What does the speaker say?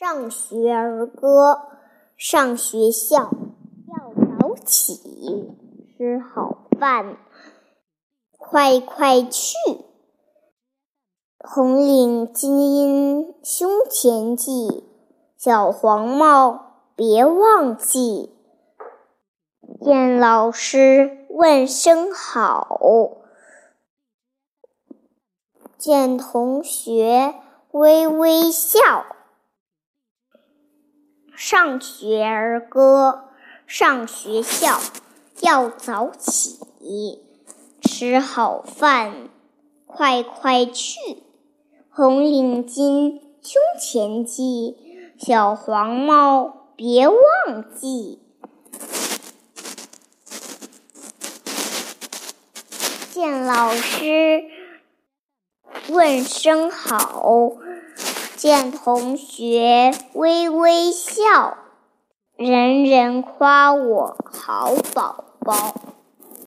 上学儿歌，上学校要早起，吃好饭，快快去。红领巾胸前系，小黄帽别忘记。见老师问声好，见同学微微笑。上学儿歌，上学校要早起，吃好饭，快快去。红领巾胸前系，小黄帽别忘记。见老师问声好。见同学微微笑，人人夸我好宝宝。